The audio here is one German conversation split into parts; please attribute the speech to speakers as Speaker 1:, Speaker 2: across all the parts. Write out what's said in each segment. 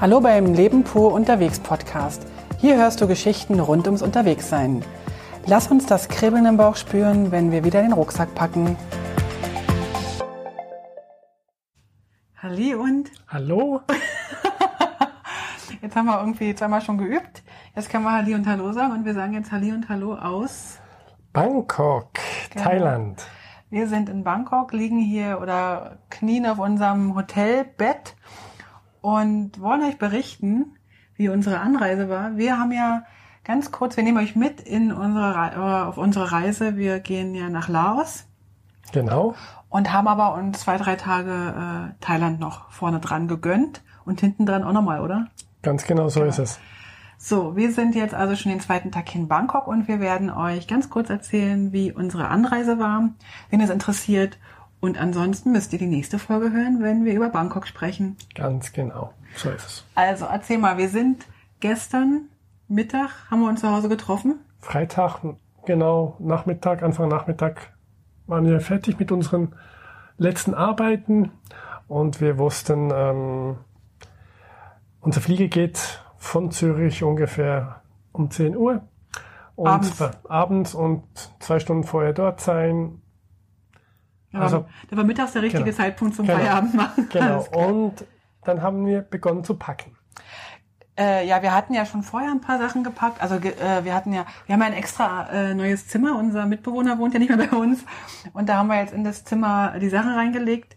Speaker 1: Hallo beim Leben pur unterwegs Podcast. Hier hörst du Geschichten rund ums Unterwegssein. Lass uns das Kribbeln im Bauch spüren, wenn wir wieder den Rucksack packen. Halli und
Speaker 2: Hallo?
Speaker 1: jetzt haben wir irgendwie zweimal schon geübt. Jetzt können wir Halli und Hallo sagen und wir sagen jetzt Halli und Hallo aus
Speaker 2: Bangkok,
Speaker 1: Genau.
Speaker 2: Thailand.
Speaker 1: Wir sind in Bangkok, liegen hier oder knien auf unserem Hotelbett und wollen euch berichten, wie unsere Anreise war. Wir haben ja ganz kurz, wir nehmen euch mit in unsere, äh, auf unsere Reise. Wir gehen ja nach Laos
Speaker 2: Genau.
Speaker 1: und haben aber uns zwei, drei Tage äh, Thailand noch vorne dran gegönnt und hinten dran auch nochmal, oder?
Speaker 2: Ganz genau so ist es.
Speaker 1: So, wir sind jetzt also schon den zweiten Tag in Bangkok und wir werden euch ganz kurz erzählen, wie unsere Anreise war, wenn es interessiert. Und ansonsten müsst ihr die nächste Folge hören, wenn wir über Bangkok sprechen.
Speaker 2: Ganz genau. So ist es.
Speaker 1: Also erzähl mal, wir sind gestern Mittag, haben wir uns zu Hause getroffen.
Speaker 2: Freitag, genau, Nachmittag, Anfang Nachmittag waren wir fertig mit unseren letzten Arbeiten und wir wussten, ähm, unser Flieger geht von Zürich ungefähr um 10 Uhr. Und
Speaker 1: Abends.
Speaker 2: abends und zwei Stunden vorher dort sein. Also-
Speaker 1: da war mittags der richtige
Speaker 2: Genau.
Speaker 1: Zeitpunkt zum
Speaker 2: Genau.
Speaker 1: Feierabend machen.
Speaker 2: Genau. Und dann haben wir begonnen zu packen.
Speaker 1: Äh, ja, wir hatten ja schon vorher ein paar Sachen gepackt. Also äh, wir hatten ja, wir haben ja ein extra äh, neues Zimmer. Unser Mitbewohner wohnt ja nicht mehr bei uns. Und da haben wir jetzt in das Zimmer die Sachen reingelegt.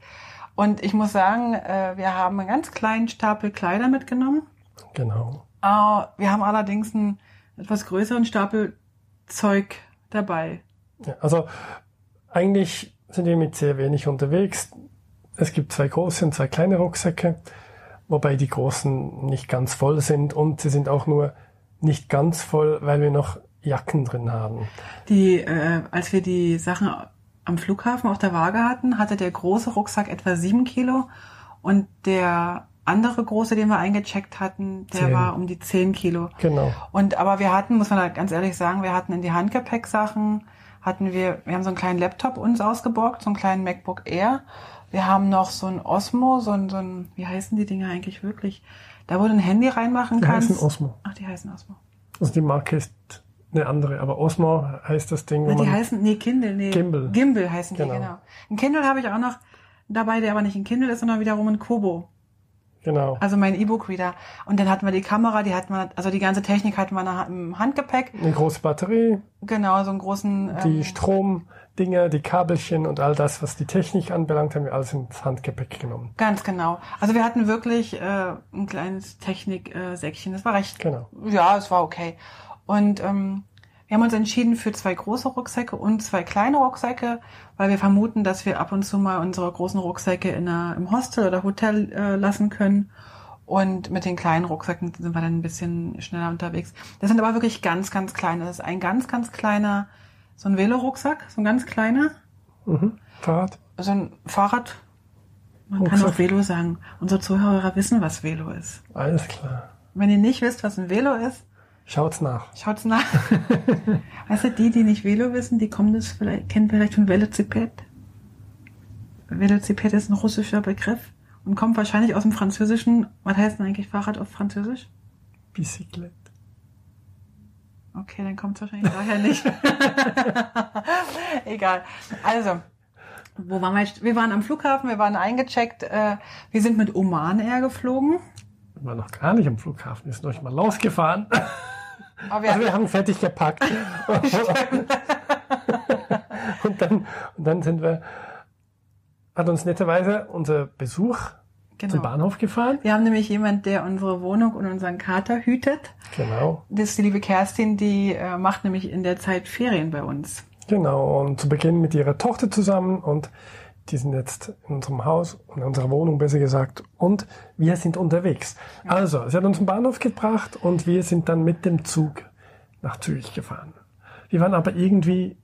Speaker 1: Und ich muss sagen, äh, wir haben einen ganz kleinen Stapel Kleider mitgenommen.
Speaker 2: Genau.
Speaker 1: Wir haben allerdings einen etwas größeren Stapel Zeug dabei.
Speaker 2: Ja, also eigentlich sind wir mit sehr wenig unterwegs. Es gibt zwei große und zwei kleine Rucksäcke, wobei die großen nicht ganz voll sind und sie sind auch nur nicht ganz voll, weil wir noch Jacken drin haben.
Speaker 1: Die, äh, als wir die Sachen am Flughafen auf der Waage hatten, hatte der große Rucksack etwa sieben Kilo und der andere große, den wir eingecheckt hatten, der
Speaker 2: Zehn.
Speaker 1: war um die zehn Kilo.
Speaker 2: Genau.
Speaker 1: Und aber wir hatten, muss man da ganz ehrlich sagen, wir hatten in die Handgepäcksachen, hatten wir, wir haben so einen kleinen Laptop uns ausgeborgt, so einen kleinen MacBook Air. Wir haben noch so ein Osmo, so ein, so ein, wie heißen die Dinge eigentlich wirklich? Da wo du ein Handy reinmachen
Speaker 2: Die
Speaker 1: kannst.
Speaker 2: heißen Osmo.
Speaker 1: Ach, die heißen Osmo.
Speaker 2: Also die Marke ist eine andere, aber Osmo heißt das Ding.
Speaker 1: Na, die heißen, nee, Kindle, nee.
Speaker 2: Gimbal.
Speaker 1: Gimbal heißen die,
Speaker 2: Genau.
Speaker 1: genau. Ein Kindle habe ich auch noch dabei, der aber nicht ein Kindle ist, sondern wiederum ein Kobo.
Speaker 2: Genau.
Speaker 1: Also mein E-Book-Reader. Und dann hatten wir die Kamera, die hatten wir, also die ganze Technik hatten wir im Handgepäck.
Speaker 2: Eine große Batterie,
Speaker 1: Genau, so einen großen,
Speaker 2: die
Speaker 1: ähm,
Speaker 2: Stromdinger, die Kabelchen und all das, was die Technik anbelangt, haben wir alles ins Handgepäck genommen.
Speaker 1: ganz genau. Also wir hatten wirklich äh, ein kleines Technik-Säckchen. Das war recht,
Speaker 2: Genau.
Speaker 1: ja, es war okay. Und ähm, wir haben uns entschieden für zwei große Rucksäcke und zwei kleine Rucksäcke, weil wir vermuten, dass wir ab und zu mal unsere großen Rucksäcke in einer, im Hostel oder Hotel äh, lassen können. Und mit den kleinen Rucksäcken sind wir dann ein bisschen schneller unterwegs. Das sind aber wirklich ganz, ganz kleine. Das ist ein ganz, ganz kleiner, so ein Velorucksack, so ein ganz kleiner,
Speaker 2: Mhm. Fahrrad?
Speaker 1: so ein Fahrrad. Man kann
Speaker 2: Rucksack.
Speaker 1: auch Velo sagen. Unsere Zuhörer wissen, was Velo ist.
Speaker 2: Alles klar.
Speaker 1: Wenn ihr nicht wisst, was ein Velo ist,
Speaker 2: Schaut's nach.
Speaker 1: Schaut's nach. weißt du, die, die nicht Velo wissen, die kommen das vielleicht, kennen vielleicht von Velociped. Velociped ist ein russischer Begriff und kommt wahrscheinlich aus dem Französischen. Was heißt denn eigentlich Fahrrad auf Französisch?
Speaker 2: Bicyclette.
Speaker 1: Okay, dann kommt es wahrscheinlich daher nicht. Egal. Also, wo waren wir jetzt? Wir waren am Flughafen, wir waren eingecheckt. Äh, wir sind mit Oman Air geflogen.
Speaker 2: Wir waren noch gar nicht am Flughafen, wir sind noch mal losgefahren.
Speaker 1: Aber wir,
Speaker 2: Also wir haben fertig gepackt. und, dann, und dann sind wir, hat uns netterweise unser Besuch zum
Speaker 1: genau.
Speaker 2: Bahnhof gefahren.
Speaker 1: Wir haben nämlich jemand, der unsere Wohnung und unseren Kater hütet.
Speaker 2: Genau,
Speaker 1: Das ist die liebe Kerstin, die äh, macht nämlich in der Zeit Ferien bei uns.
Speaker 2: genau. Und zu Beginn mit ihrer Tochter zusammen und die sind jetzt in unserem Haus, in unserer Wohnung besser gesagt. Und wir sind unterwegs. Also, sie hat uns zum Bahnhof gebracht und wir sind dann mit dem Zug nach Zürich gefahren. Wir waren aber irgendwie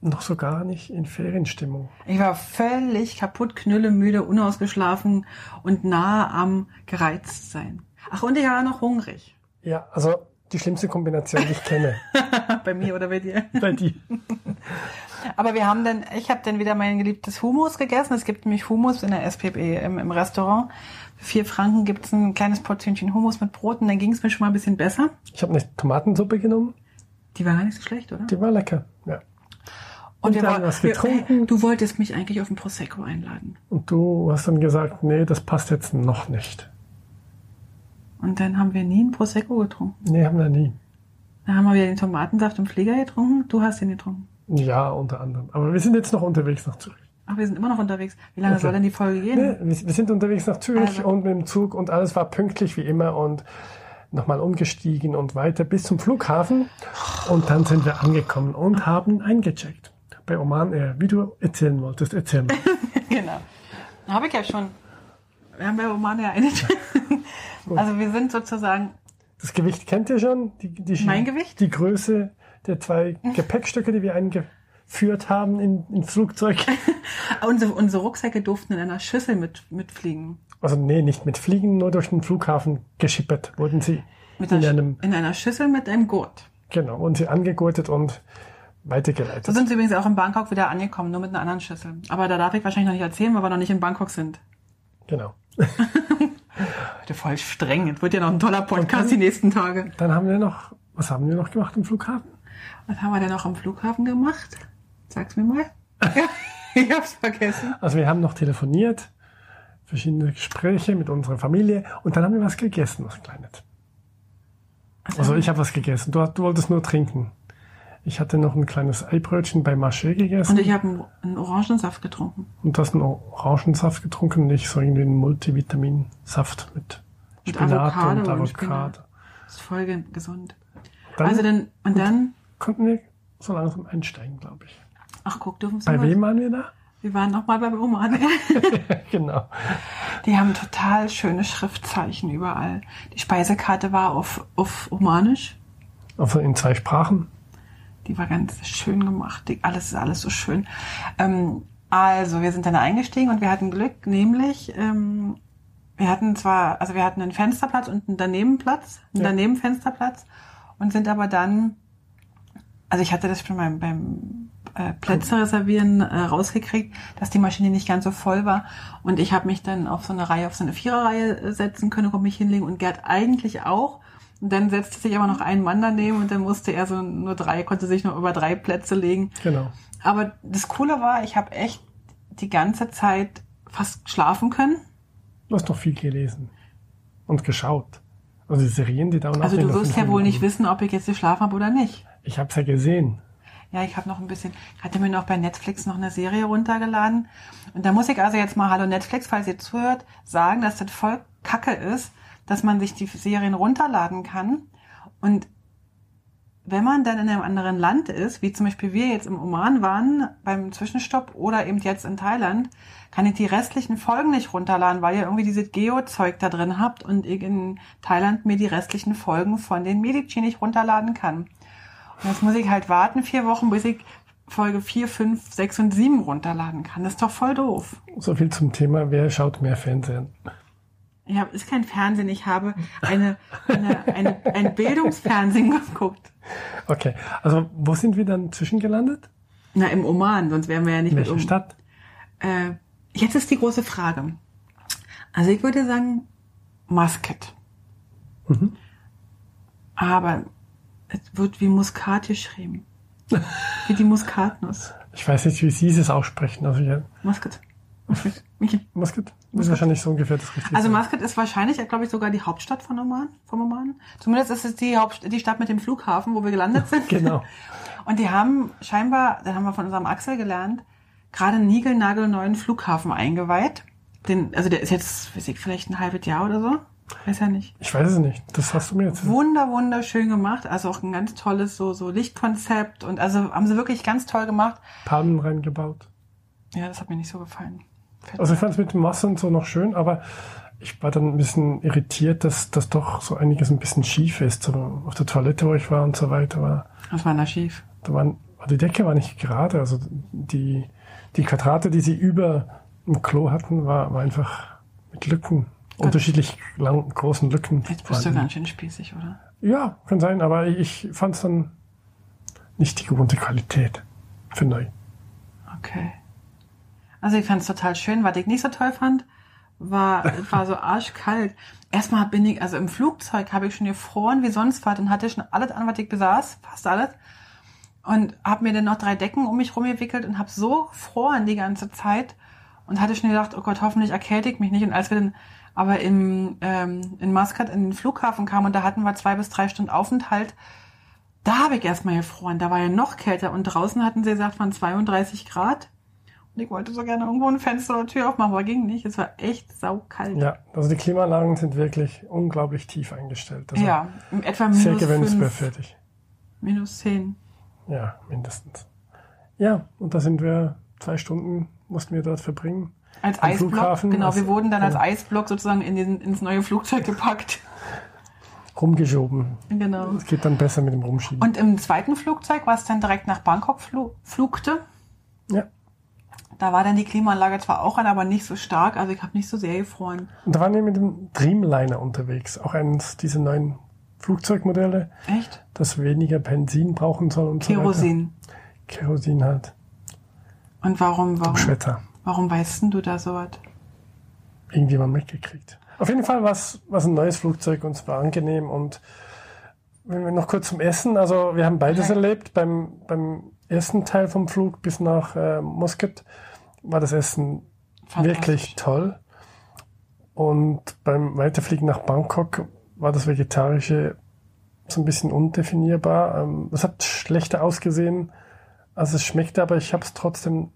Speaker 2: noch so gar nicht in Ferienstimmung.
Speaker 1: Ich war völlig kaputt, knüllemüde, unausgeschlafen und nahe am gereizt sein. Ach, und ich war noch hungrig.
Speaker 2: Ja, also die schlimmste Kombination, die ich kenne.
Speaker 1: bei mir oder bei dir.
Speaker 2: bei dir.
Speaker 1: Aber wir haben dann, ich habe dann wieder mein geliebtes Hummus gegessen. Es gibt nämlich Hummus in der SPB im, im Restaurant. Für vier Franken gibt's ein kleines Portionchen Hummus mit Brot und dann ging es mir schon mal ein bisschen besser.
Speaker 2: Ich habe eine Tomatensuppe genommen.
Speaker 1: Die war gar nicht so schlecht, oder?
Speaker 2: Die war lecker. Ja.
Speaker 1: Und,
Speaker 2: Und
Speaker 1: wir
Speaker 2: dann
Speaker 1: woll-
Speaker 2: was
Speaker 1: wir-
Speaker 2: getrunken.
Speaker 1: Du wolltest mich eigentlich auf ein Prosecco einladen.
Speaker 2: Und du hast dann gesagt, nee, das passt jetzt noch nicht.
Speaker 1: Und dann haben wir nie einen Prosecco getrunken.
Speaker 2: Nee, haben wir nie.
Speaker 1: Dann haben wir wieder den Tomatensaft im Flieger getrunken. Du hast den getrunken.
Speaker 2: Ja, unter anderem. Aber wir sind jetzt noch unterwegs nach Zürich.
Speaker 1: Ach, wir sind immer noch unterwegs. Wie lange
Speaker 2: Okay.
Speaker 1: soll denn die Folge gehen?
Speaker 2: Nee, wir, wir sind unterwegs nach Zürich
Speaker 1: Also.
Speaker 2: und mit dem Zug und alles war pünktlich wie immer und nochmal umgestiegen und weiter bis zum Flughafen. Und dann sind wir angekommen und haben eingecheckt. Bei Oman Air, wie du erzählen wolltest. Erzähl mal.
Speaker 1: genau. Habe ich ja schon. Wir haben bei Oman ja eine. also wir sind sozusagen
Speaker 2: Das Gewicht kennt ihr schon? Die, die,
Speaker 1: Mein Gewicht?
Speaker 2: Die Größe der zwei Gepäckstücke, die wir eingeführt haben in, ins Flugzeug.
Speaker 1: Unsere, unsere Rucksäcke durften in einer Schüssel mit, mitfliegen.
Speaker 2: Also nee, nicht mit Fliegen, nur durch den Flughafen geschippert wurden sie.
Speaker 1: Mit
Speaker 2: in
Speaker 1: einer,
Speaker 2: einem,
Speaker 1: in einer Schüssel mit einem Gurt.
Speaker 2: genau, wurden sie angegurtet und weitergeleitet.
Speaker 1: So sind sie übrigens auch in Bangkok wieder angekommen, nur mit einer anderen Schüssel. Aber da darf ich wahrscheinlich noch nicht erzählen, weil wir noch nicht in Bangkok sind.
Speaker 2: Genau.
Speaker 1: Heute voll streng. Jetzt wird ja noch ein toller Podcast die nächsten Tage.
Speaker 2: Dann haben wir noch, was haben wir noch gemacht im Flughafen?
Speaker 1: Was haben wir denn noch am Flughafen gemacht? Sag's mir mal. Ja, ich hab's vergessen.
Speaker 2: Also wir haben noch telefoniert, verschiedene Gespräche mit unserer Familie und dann haben wir was gegessen, was Kleines. Also ich habe was gegessen. Du, du wolltest nur trinken. Ich hatte noch ein kleines Eibrötchen bei Marché gegessen
Speaker 1: Und ich habe einen, Orangensaft getrunken.
Speaker 2: und du hast einen Orangensaft getrunken und ich so irgendwie einen Multivitaminsaft mit Spinat
Speaker 1: Avocado
Speaker 2: und
Speaker 1: und
Speaker 2: Avocado.
Speaker 1: Spinat. Das ist voll ge- gesund.
Speaker 2: Dann
Speaker 1: also dann, und dann,
Speaker 2: konnten wir so langsam einsteigen, glaube ich.
Speaker 1: ach guck, dürfen Sie
Speaker 2: Bei
Speaker 1: mal.
Speaker 2: wem waren wir da?
Speaker 1: Wir waren noch mal bei Oma.
Speaker 2: genau.
Speaker 1: Die haben total schöne Schriftzeichen überall. Die Speisekarte war auf, auf Omanisch.
Speaker 2: Also in zwei Sprachen.
Speaker 1: Die war ganz schön gemacht. Die, alles ist alles so schön. Ähm, also, wir sind dann eingestiegen und wir hatten Glück, nämlich ähm, wir hatten zwar, also wir hatten einen Fensterplatz und einen Danebenplatz, einen
Speaker 2: Ja.
Speaker 1: Danebenfensterplatz und sind aber dann, also ich hatte das schon beim, beim äh, Plätze reservieren äh, rausgekriegt, dass die Maschine nicht ganz so voll war und ich habe mich dann auf so eine Reihe, auf so eine Viererreihe äh, setzen können, konnte mich hinlegen und Gerd eigentlich auch. Und dann setzte sich aber noch ein Mann daneben und dann musste er so nur drei, konnte sich nur über drei Plätze legen.
Speaker 2: Genau.
Speaker 1: Aber das Coole war, ich habe echt die ganze Zeit fast schlafen können.
Speaker 2: Du hast noch viel gelesen und geschaut. Also die Serien, die dauern auch
Speaker 1: Also du wirst ja wohl nicht wissen, ob ich jetzt geschlafen habe oder nicht.
Speaker 2: Ich habe es ja gesehen.
Speaker 1: Ja, ich habe noch ein bisschen, hatte mir noch bei Netflix noch eine Serie runtergeladen. Und da muss ich also jetzt mal, hallo Netflix, falls ihr zuhört, sagen, dass das voll kacke ist, dass man sich die Serien runterladen kann. Und wenn man dann in einem anderen Land ist, wie zum Beispiel wir jetzt im Oman waren, beim Zwischenstopp oder eben jetzt in Thailand, kann ich die restlichen Folgen nicht runterladen, weil ihr irgendwie dieses Geo-Zeug da drin habt und ich in Thailand mir die restlichen Folgen von den Medici nicht runterladen kann. Jetzt muss ich halt warten, vier Wochen, bis ich Folge 4, 5, 6 und 7 runterladen kann. Das ist doch voll doof.
Speaker 2: So viel zum Thema, wer schaut mehr Fernsehen?
Speaker 1: Ich habe, ist kein Fernsehen, ich habe eine, eine, eine, ein Bildungsfernsehen geguckt.
Speaker 2: Okay, also wo sind wir dann zwischengelandet?
Speaker 1: Na, im Oman, sonst wären wir ja nicht
Speaker 2: In
Speaker 1: mit um.
Speaker 2: Stadt?
Speaker 1: Äh, jetzt ist die große Frage. Also ich würde sagen Muscat.
Speaker 2: Mhm.
Speaker 1: Aber es wird wie Muskat geschrieben. wie die Muskatnuss.
Speaker 2: Ich weiß nicht, wie Sie es aussprechen. Also
Speaker 1: Muscat. Muscat. Okay.
Speaker 2: Muscat ist wahrscheinlich so ungefähr das Richtige.
Speaker 1: Also Muscat ist wahrscheinlich, glaube ich, sogar die Hauptstadt von Oman, vom Oman. Zumindest ist es die Hauptstadt, die Stadt mit dem Flughafen, wo wir gelandet sind.
Speaker 2: Genau.
Speaker 1: Und die haben scheinbar, da haben wir von unserem Axel gelernt, gerade einen niegelnagelneuen Flughafen eingeweiht. Den, also der ist jetzt, weiß ich, vielleicht ein halbes Jahr oder so. Weiß ja nicht.
Speaker 2: Ich weiß es nicht. Das hast du mir jetzt.
Speaker 1: Wunder, wunderschön gemacht. Also auch ein ganz tolles so, so Lichtkonzept. Und also haben sie wirklich ganz toll gemacht.
Speaker 2: Palmen reingebaut.
Speaker 1: Ja, das hat mir nicht so gefallen.
Speaker 2: Also ich fand es mit dem Wasser und so noch schön, aber ich war dann ein bisschen irritiert, dass das doch so einiges ein bisschen schief ist. So auf der Toilette, wo ich war und so weiter, war,
Speaker 1: Was war da schief?
Speaker 2: da waren, die Decke war nicht gerade. Also die, die Quadrate, die sie über dem Klo hatten, war, war einfach mit Lücken. Unterschiedlich lang, großen Lücken.
Speaker 1: Jetzt bist du ganz schön spießig, oder?
Speaker 2: Ja, kann sein, aber ich fand es dann nicht die gewohnte Qualität für neu.
Speaker 1: Okay. Also ich fand es total schön. Was ich nicht so toll fand, war, war so arschkalt. Erstmal bin ich, also im Flugzeug habe ich schon gefroren wie sonst was und hatte schon alles an, was ich besaß, fast alles. Und habe mir dann noch drei Decken um mich rumgewickelt und habe so gefroren die ganze Zeit und hatte schon gedacht, oh Gott, hoffentlich erkälte ich mich nicht. Und als wir dann aber im, ähm, in Maskat in den Flughafen kamen und da hatten wir zwei bis drei Stunden Aufenthalt, da habe ich erstmal gefroren. Da war ja noch kälter und draußen hatten sie gesagt, waren 32 Grad. Und ich wollte so gerne irgendwo ein Fenster oder Tür aufmachen, aber ging nicht. Es war echt saukalt.
Speaker 2: Ja, also die Klimaanlagen sind wirklich unglaublich tief eingestellt. Also
Speaker 1: ja, etwa minus
Speaker 2: gewöhnungswert
Speaker 1: fünf,
Speaker 2: fertig.
Speaker 1: minus zehn.
Speaker 2: Ja, mindestens. Ja, und da sind wir zwei Stunden mussten wir dort verbringen.
Speaker 1: Als Eisblock,
Speaker 2: Flughafen,
Speaker 1: genau.
Speaker 2: als-
Speaker 1: wir wurden dann als. Eisblock sozusagen in den, ins neue Flugzeug gepackt.
Speaker 2: Rumgeschoben.
Speaker 1: Genau.
Speaker 2: Es geht dann besser mit dem Rumschieben.
Speaker 1: Und im zweiten Flugzeug, was dann direkt nach Bangkok flu flugte,
Speaker 2: ja.
Speaker 1: da war dann die Klimaanlage zwar auch an, aber nicht so stark. Also ich habe nicht so sehr gefroren.
Speaker 2: Und da waren wir mit dem Dreamliner unterwegs, auch eines dieser neuen Flugzeugmodelle,
Speaker 1: Echt?
Speaker 2: das weniger Benzin brauchen soll und so
Speaker 1: Kerosin.
Speaker 2: weiter. Kerosin halt.
Speaker 1: Und warum, warum,
Speaker 2: Schwetter.
Speaker 1: Warum weißt denn du da so was?
Speaker 2: Irgendjemand mitgekriegt. Auf jeden Fall war es ein neues Flugzeug und es war angenehm und wenn wir noch kurz zum Essen, also wir haben beides
Speaker 1: Okay.
Speaker 2: erlebt. Beim, beim ersten Teil vom Flug bis nach äh, Muscat war das Essen wirklich toll. Und beim Weiterfliegen nach Bangkok war das Vegetarische so ein bisschen undefinierbar. Ähm, Es hat schlechter ausgesehen, als es schmeckte, aber ich habe es trotzdem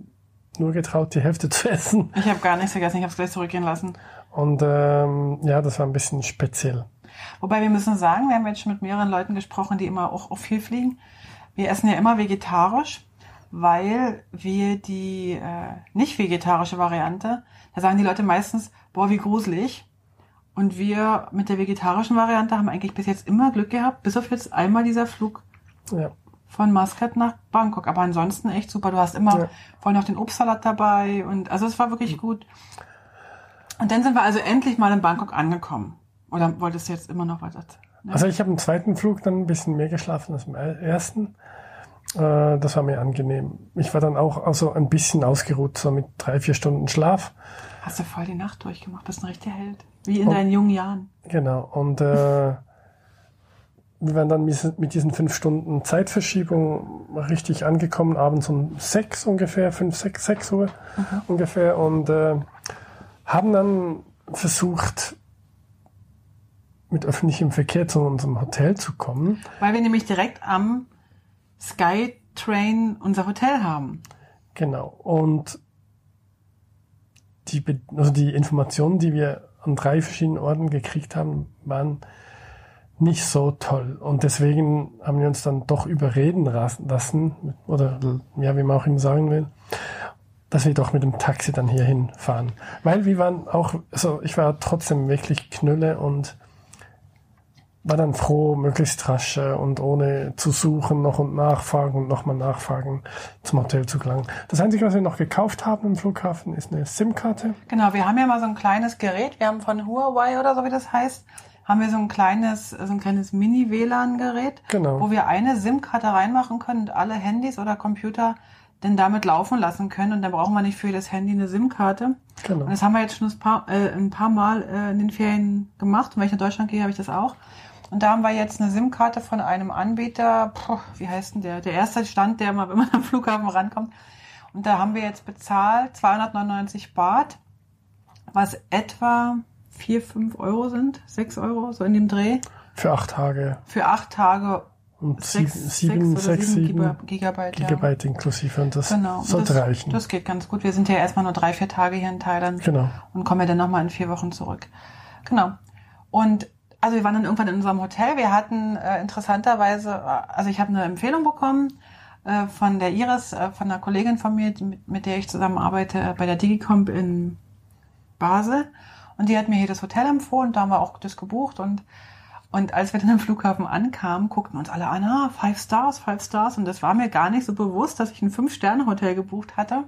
Speaker 2: nur getraut, die Hälfte zu essen.
Speaker 1: Ich habe gar nichts vergessen, ich habe es gleich zurückgehen lassen.
Speaker 2: Und ähm, ja, das war ein bisschen speziell.
Speaker 1: Wobei wir müssen sagen, wir haben jetzt schon mit mehreren Leuten gesprochen, die immer auch, auch viel fliegen. Wir essen ja immer vegetarisch, weil wir die äh, nicht vegetarische Variante, da sagen die Leute meistens, boah, wie gruselig. Und wir mit der vegetarischen Variante haben eigentlich bis jetzt immer Glück gehabt, bis auf jetzt einmal dieser Flug
Speaker 2: Ja,
Speaker 1: von Muscat nach Bangkok. Aber ansonsten echt super. Du hast immer
Speaker 2: Ja.
Speaker 1: vorhin noch den Obstsalat dabei und also es war wirklich gut. Und dann sind wir also endlich mal in Bangkok angekommen. Oder wolltest du jetzt immer noch erzählen? Ne?
Speaker 2: also ich habe im zweiten Flug dann ein bisschen mehr geschlafen als im ersten. Äh, das war mir angenehm. Ich war dann auch also ein bisschen ausgeruht, so mit drei, vier Stunden Schlaf.
Speaker 1: Hast du voll die Nacht durchgemacht, bist ein richtiger Held. Wie in
Speaker 2: Oh.
Speaker 1: deinen jungen Jahren.
Speaker 2: Genau. Und äh, wir waren dann mit diesen fünf Stunden Zeitverschiebung richtig angekommen, abends um sechs ungefähr, fünf, sechs, sechs Uhr ungefähr und äh, haben dann versucht, mit öffentlichem Verkehr zu unserem Hotel zu kommen.
Speaker 1: Weil wir nämlich direkt am Skytrain unser Hotel haben.
Speaker 2: Genau. Und die, also die Informationen, die wir an drei verschiedenen Orten gekriegt haben, waren nicht so toll. Und deswegen haben wir uns dann doch überreden lassen, oder ja, wie man auch immer sagen will, dass wir doch mit dem Taxi dann hierhin fahren. Weil wir waren auch, also ich war trotzdem wirklich knülle und war dann froh, möglichst rasch und ohne zu suchen noch und nachfragen und nochmal nachfragen zum Hotel zu gelangen. Das Einzige, was wir noch gekauft haben im Flughafen, ist eine SIM-Karte.
Speaker 1: Genau, wir haben ja mal so ein kleines Gerät. Wir haben von Huawei oder so wie das heißt, haben wir so ein kleines, so ein kleines Mini-WLAN-Gerät,
Speaker 2: Genau.
Speaker 1: wo wir eine SIM-Karte reinmachen können und alle Handys oder Computer denn damit laufen lassen können. Und dann brauchen wir nicht für das Handy eine SIM-Karte.
Speaker 2: Genau.
Speaker 1: Und das haben wir jetzt schon ein paar, äh, ein paar Mal äh, in den Ferien gemacht. Und wenn ich nach Deutschland gehe, habe ich das auch. Und da haben wir jetzt eine SIM-Karte von einem Anbieter, puh, wie heißt denn der? Der erste Stand, der mal, wenn man am Flughafen rankommt. Und da haben wir jetzt bezahlt 299 Baht, was etwa 4, 5 Euro sind, 6 Euro, so in dem Dreh,
Speaker 2: Für acht Tage
Speaker 1: für acht Tage
Speaker 2: und sieben,
Speaker 1: 6,
Speaker 2: sieben,
Speaker 1: oder
Speaker 2: sechs, sieben
Speaker 1: Giga- Gigabyte. ja.
Speaker 2: Gigabyte inklusive. Und das
Speaker 1: Genau.
Speaker 2: Sollte
Speaker 1: das,
Speaker 2: reichen.
Speaker 1: Das geht ganz gut. Wir sind ja erstmal nur drei, vier Tage hier in Thailand
Speaker 2: genau.
Speaker 1: und kommen ja dann nochmal in vier Wochen zurück. Genau. Und also wir waren dann irgendwann in unserem Hotel. Wir hatten äh, interessanterweise, äh, also ich habe eine Empfehlung bekommen äh, von der Iris, äh, von einer Kollegin von mir, die, mit, mit der ich zusammenarbeite äh, bei der Digicomp in Basel. Und die hat mir hier das Hotel empfohlen. Da haben wir auch das gebucht und und als wir dann am Flughafen ankamen, guckten uns alle an, ah, Five Stars, Five Stars. Und das war mir gar nicht so bewusst, dass ich ein Fünf-Sterne-Hotel gebucht hatte.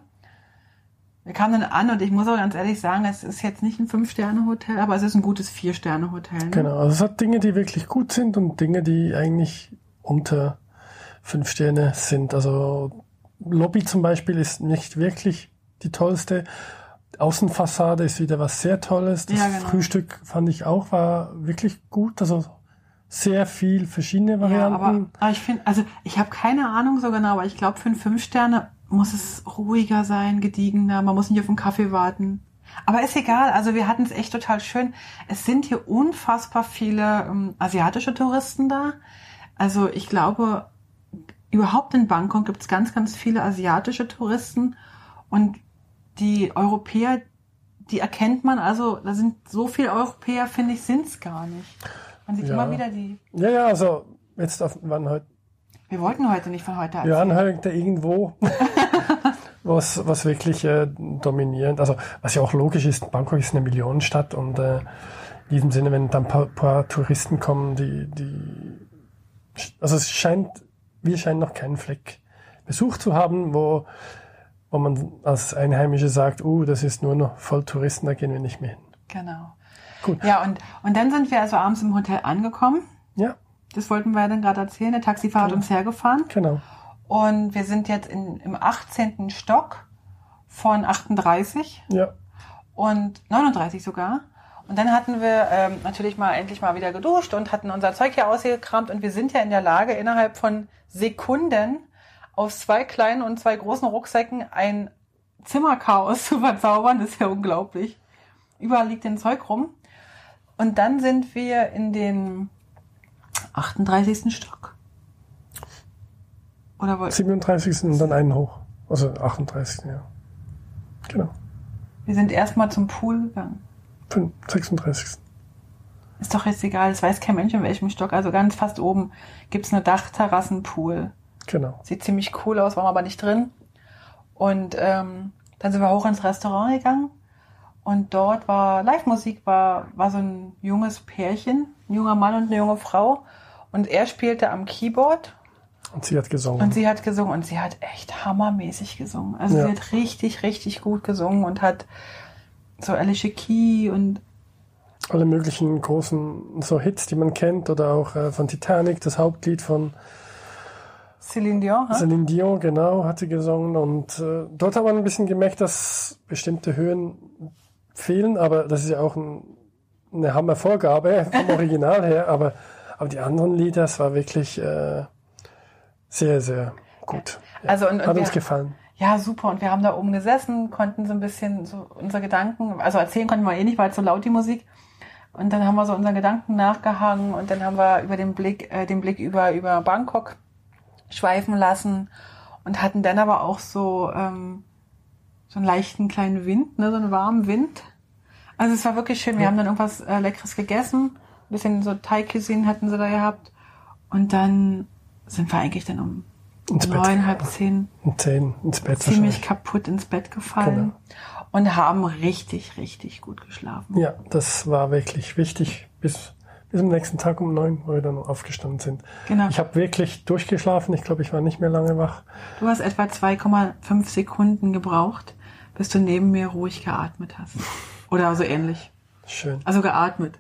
Speaker 1: Wir kamen dann an und ich muss auch ganz ehrlich sagen, es ist jetzt nicht ein Fünf-Sterne-Hotel, aber es ist ein gutes Vier-Sterne-Hotel. Ne?
Speaker 2: Genau. Also es hat Dinge, die wirklich gut sind und Dinge, die eigentlich unter fünf Sterne sind. Also Lobby zum Beispiel ist nicht wirklich die tollste. Außenfassade ist wieder was sehr Tolles. Das
Speaker 1: Ja, genau.
Speaker 2: Frühstück fand ich auch war wirklich gut. Also sehr viel verschiedene
Speaker 1: Ja,
Speaker 2: Varianten.
Speaker 1: aber, aber ich finde, also ich habe keine Ahnung so genau, aber ich glaube, für ein Fünf Sterne muss es ruhiger sein, gediegener, man muss nicht auf den Kaffee warten. Aber ist egal, also wir hatten es echt total schön. Es sind hier unfassbar viele ähm, asiatische Touristen da. Also ich glaube, überhaupt in Bangkok gibt es ganz, ganz viele asiatische Touristen und die Europäer, die erkennt man, also da sind so viele Europäer, finde ich, sind es gar nicht. Man sieht
Speaker 2: Ja.
Speaker 1: immer wieder die.
Speaker 2: ja, ja, also jetzt auf, wann heute
Speaker 1: Wir wollten heute nicht von heute
Speaker 2: Wir
Speaker 1: erzählen.
Speaker 2: anhören da irgendwo, was, was wirklich äh, dominierend, also was ja auch logisch ist, Bangkok ist eine Millionenstadt und äh, in diesem Sinne, wenn dann ein paar, paar Touristen kommen, die, die, also es scheint, wir scheinen noch keinen Fleck besucht zu haben, wo, wo man als Einheimische sagt, uh, das ist nur noch voll Touristen, da gehen wir nicht mehr hin.
Speaker 1: Genau.
Speaker 2: Gut.
Speaker 1: Ja, und, und dann sind wir also abends im Hotel angekommen.
Speaker 2: Ja,
Speaker 1: Das wollten wir dann gerade erzählen. Der Taxifahrer hat uns hergefahren.
Speaker 2: genau.
Speaker 1: Und wir sind jetzt in, im 18. Stock von 38
Speaker 2: Ja,
Speaker 1: und 39 sogar. Und dann hatten wir ähm, natürlich mal endlich mal wieder geduscht und hatten unser Zeug hier ausgekramt. Und wir sind ja in der Lage, innerhalb von Sekunden aus zwei kleinen und zwei großen Rucksäcken ein Zimmerchaos zu verzaubern. Das ist ja unglaublich. Überall liegt den Zeug rum. Und dann sind wir in den 38. Stock. Oder wo,
Speaker 2: 37. und dann einen hoch. Also 38. Ja. Genau.
Speaker 1: wir sind erstmal zum Pool gegangen.
Speaker 2: 5, 36.
Speaker 1: Ist doch jetzt egal, es weiß kein Mensch in welchem Stock. Also ganz fast oben gibt's eine Dachterrassenpool.
Speaker 2: Genau.
Speaker 1: Sieht ziemlich cool aus, waren wir aber nicht drin. Und ähm, dann sind wir hoch ins Restaurant gegangen. Und dort war Live-Musik, war, war so ein junges Pärchen, ein junger Mann und eine junge Frau. Und er spielte am Keyboard
Speaker 2: Und sie hat gesungen.
Speaker 1: und sie hat gesungen und sie hat echt hammermäßig gesungen. Also
Speaker 2: Ja.
Speaker 1: sie hat richtig, richtig gut gesungen und hat so Alicia Key und
Speaker 2: alle möglichen großen so Hits, die man kennt, oder auch äh, von Titanic, das Hauptlied von
Speaker 1: Celine Dion. hä?
Speaker 2: Celine Dion, genau, hat sie gesungen. Und äh, dort hat man ein bisschen gemerkt, dass bestimmte Höhen fehlen, aber das ist ja auch ein, eine Hammervorgabe vom Original her. Aber, aber die anderen Lieder, das war wirklich äh, sehr, sehr gut. Ja,
Speaker 1: Also und,
Speaker 2: hat uns gefallen.
Speaker 1: Ja, super. Und wir haben da oben gesessen, konnten so ein bisschen so unsere Gedanken, also erzählen konnten wir eh nicht, weil es so laut die Musik. Und dann haben wir so unseren Gedanken nachgehangen und dann haben wir über den Blick, äh, den Blick über, über Bangkok schweifen lassen und hatten dann aber auch so, ähm, so einen leichten kleinen Wind, ne, so einen warmen Wind. Also es war wirklich schön. Wir haben dann irgendwas äh, Leckeres gegessen. Ein bisschen so Thai-Cuisine hatten sie da gehabt. Und dann sind wir eigentlich dann um
Speaker 2: Ins
Speaker 1: neun, halb zehn
Speaker 2: Um 10 ins Bett
Speaker 1: ziemlich kaputt ins Bett gefallen und haben richtig, richtig gut geschlafen.
Speaker 2: Ja, das war wirklich wichtig bis, bis am nächsten Tag um neun, wo wir dann aufgestanden sind.
Speaker 1: Genau.
Speaker 2: Ich habe wirklich durchgeschlafen. Ich glaube, ich war nicht mehr lange wach.
Speaker 1: Du hast etwa 2,5 Sekunden gebraucht, bis du neben mir ruhig geatmet hast. Oder so ähnlich.
Speaker 2: Schön.
Speaker 1: Also geatmet.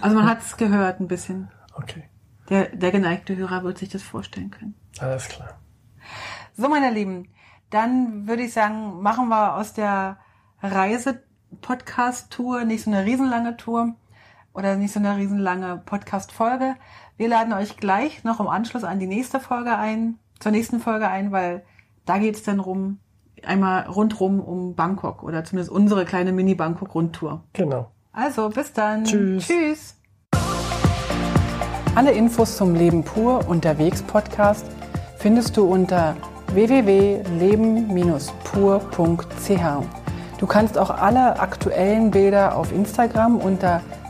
Speaker 1: Also man hat es gehört ein bisschen.
Speaker 2: Okay,
Speaker 1: Der, der geneigte Hörer wird sich das vorstellen können.
Speaker 2: alles klar.
Speaker 1: So, meine Lieben, dann würde ich sagen, machen wir aus der Reise-Podcast-Tour nicht so eine riesenlange Tour oder nicht so eine riesenlange Podcast-Folge. Wir laden euch gleich noch im Anschluss an die nächste Folge ein, zur nächsten Folge ein, weil da geht's dann rum, einmal rundrum um Bangkok oder zumindest unsere kleine Mini-Bangkok-Rundtour.
Speaker 2: Genau.
Speaker 1: Also, bis dann.
Speaker 2: Tschüss.
Speaker 1: Tschüss. Alle Infos zum Leben pur unterwegs Podcast findest du unter www.leben-pur.ch. Du kannst auch alle aktuellen Bilder auf Instagram unter